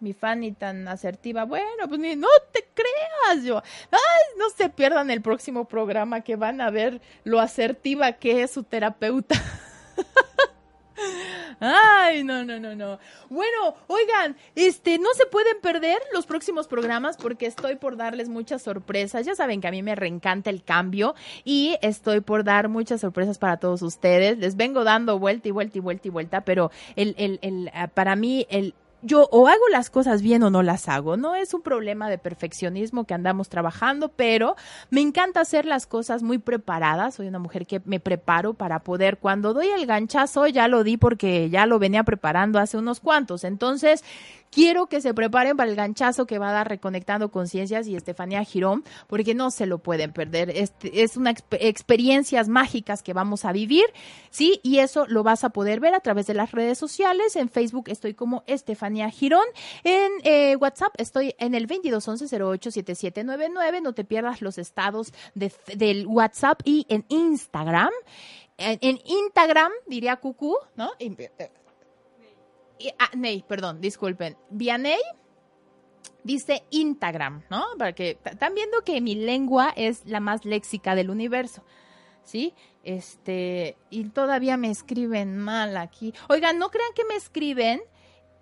mi Fanny tan asertiva. Bueno, pues ni, no te creas yo. Ay, no se pierdan el próximo programa que van a ver lo asertiva que es su terapeuta. [laughs] Ay, no, no, no, no. Bueno, oigan, este, no se pueden perder los próximos programas porque estoy por darles muchas sorpresas. Ya saben que a mí me reencanta el cambio y estoy por dar muchas sorpresas para todos ustedes. Les vengo dando vuelta y vuelta y vuelta y vuelta, pero el, el, el, ah, para mí, el yo o hago las cosas bien o no las hago. No es un problema de perfeccionismo que andamos trabajando, pero me encanta hacer las cosas muy preparadas. Soy una mujer que me preparo para poder, cuando doy el ganchazo, ya lo di porque ya lo venía preparando hace unos cuantos. Entonces, Quiero que se preparen para el ganchazo que va a dar Reconectando Conciencias y Estefanía Girón, porque no se lo pueden perder. Este, es una experiencias mágicas que vamos a vivir, ¿sí? Y eso lo vas a poder ver a través de las redes sociales. En Facebook estoy como Estefanía Girón. En eh, WhatsApp estoy en el 2211-087799. No te pierdas los estados del WhatsApp y en Instagram. En, Instagram, diría Cucú, ¿no? Ah, Ney, perdón, disculpen. Vianey dice Instagram, ¿no? Porque están viendo que mi lengua es la más léxica del universo. ¿Sí? Este, y todavía me escriben mal aquí. Oigan, no crean que me escriben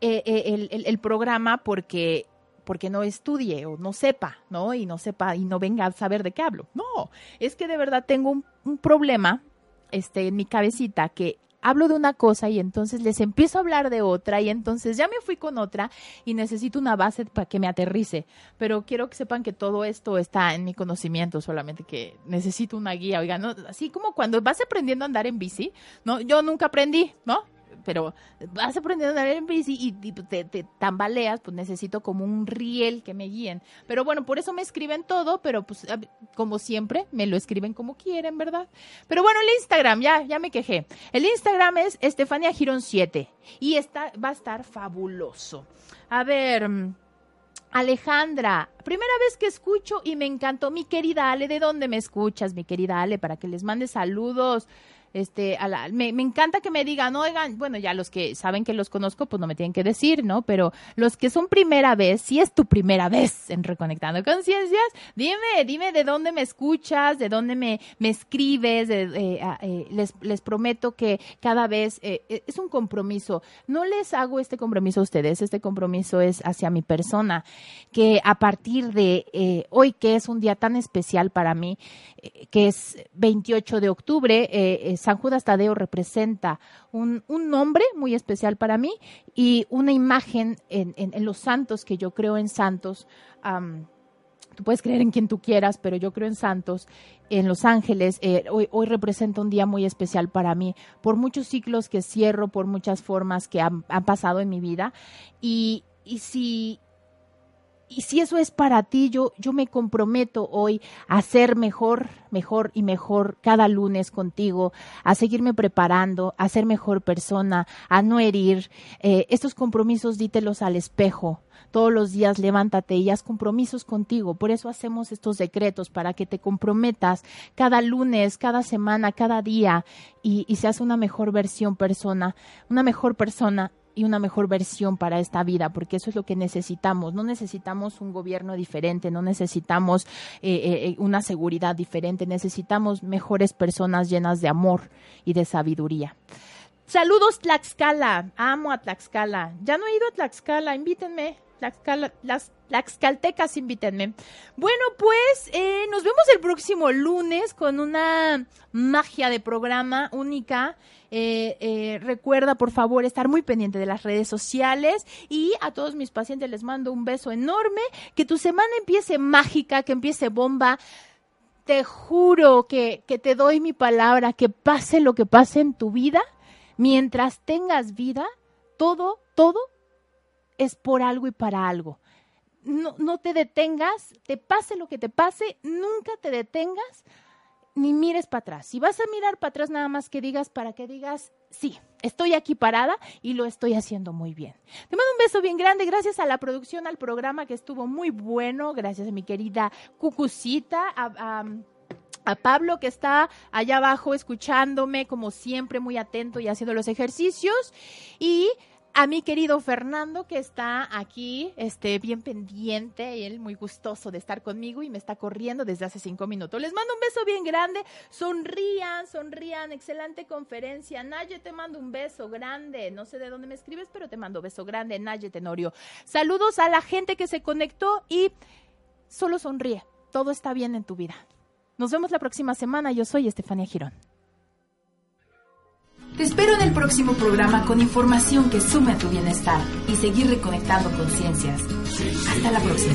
eh, eh, el, programa porque porque no estudie o no sepa, ¿no? Y no sepa y no venga a saber de qué hablo. No, es que de verdad tengo un, un problema este, en mi cabecita que hablo de una cosa y entonces les empiezo a hablar de otra y entonces ya me fui con otra y necesito una base para que me aterrice. Pero quiero que sepan que todo esto está en mi conocimiento, solamente que necesito una guía. Oigan, así como cuando vas aprendiendo a andar en bici, ¿no? Yo nunca aprendí, ¿no? Pero vas aprendiendo a andar en bici y, te, tambaleas, pues necesito como un riel que me guíen. Pero bueno, por eso me escriben todo, pero pues como siempre, me lo escriben como quieren, ¿verdad? Pero bueno, el Instagram, ya, ya me quejé. El Instagram es Estefania Girón 7 y está, va a estar fabuloso. A ver... Alejandra, primera vez que escucho y me encantó. Mi querida Ale, ¿de dónde me escuchas, mi querida Ale? Para que les mande saludos este, me, encanta que me digan, oigan, bueno, ya los que saben que los conozco, pues no me tienen que decir, ¿no? Pero los que son primera vez, si es tu primera vez en Reconectando Conciencias, dime, dime de dónde me escuchas, de dónde me, me escribes, eh, les, les prometo que cada vez eh, eh, es un compromiso. No les hago este compromiso a ustedes, este compromiso es hacia mi persona, que a partir de hoy, que es un día tan especial para mí, que es 28 de octubre, es San Judas Tadeo representa un, nombre muy especial para mí y una imagen en, los santos, que yo creo en santos. tú puedes creer en quien tú quieras, pero yo creo en santos, en los ángeles. Eh, hoy, hoy, representa un día muy especial para mí, por muchos ciclos que cierro, por muchas formas que han, pasado en mi vida. Y, y si y si eso es para ti, yo, yo me comprometo hoy a ser mejor, mejor y mejor cada lunes contigo, a seguirme preparando, a ser mejor persona, a no herir. Eh, estos compromisos dítelos al espejo. Todos los días levántate y haz compromisos contigo. Por eso hacemos estos decretos, para que te comprometas cada lunes, cada semana, cada día y, y seas una mejor versión persona, una mejor persona y una mejor versión para esta vida, porque eso es lo que necesitamos. No necesitamos un gobierno diferente, no necesitamos eh, eh, eh, una seguridad diferente, necesitamos mejores personas llenas de amor y de sabiduría. Saludos Tlaxcala, amo a Tlaxcala. Ya no he ido a Tlaxcala, invítenme. Las Tlaxcaltecas, invítenme. Bueno, pues nos vemos el próximo lunes con una magia de programa única. Eh, eh, recuerda, por favor, estar muy pendiente de las redes sociales y a todos mis pacientes les mando un beso enorme. Que tu semana empiece mágica, que empiece bomba. Te juro que, que te doy mi palabra, que pase lo que pase en tu vida, mientras tengas vida, todo, todo es por algo y para algo. No, no, te detengas, te pase lo que te pase, nunca te detengas ni mires para atrás. Si vas a mirar para atrás, nada más que digas para que digas, sí, estoy aquí parada y lo estoy haciendo muy bien. Te mando un beso bien grande, gracias a la producción, al programa que estuvo muy bueno, gracias a mi querida Cucucita, a, a Pablo que está allá abajo escuchándome, como siempre, muy atento y haciendo los ejercicios. Y a mi querido Fernando que está aquí, este, bien pendiente, él muy gustoso de estar conmigo y me está corriendo desde hace cinco minutos. Les mando un beso bien grande, sonrían, sonrían, excelente conferencia. Naye, te mando un beso grande, no sé de dónde me escribes, pero te mando beso grande, Naye Tenorio. Saludos a la gente que se conectó y solo sonríe, todo está bien en tu vida. Nos vemos la próxima semana, yo soy Estefania Girón. Te espero en el próximo programa con información que sume a tu bienestar y seguir reconectando conciencias. Hasta la próxima.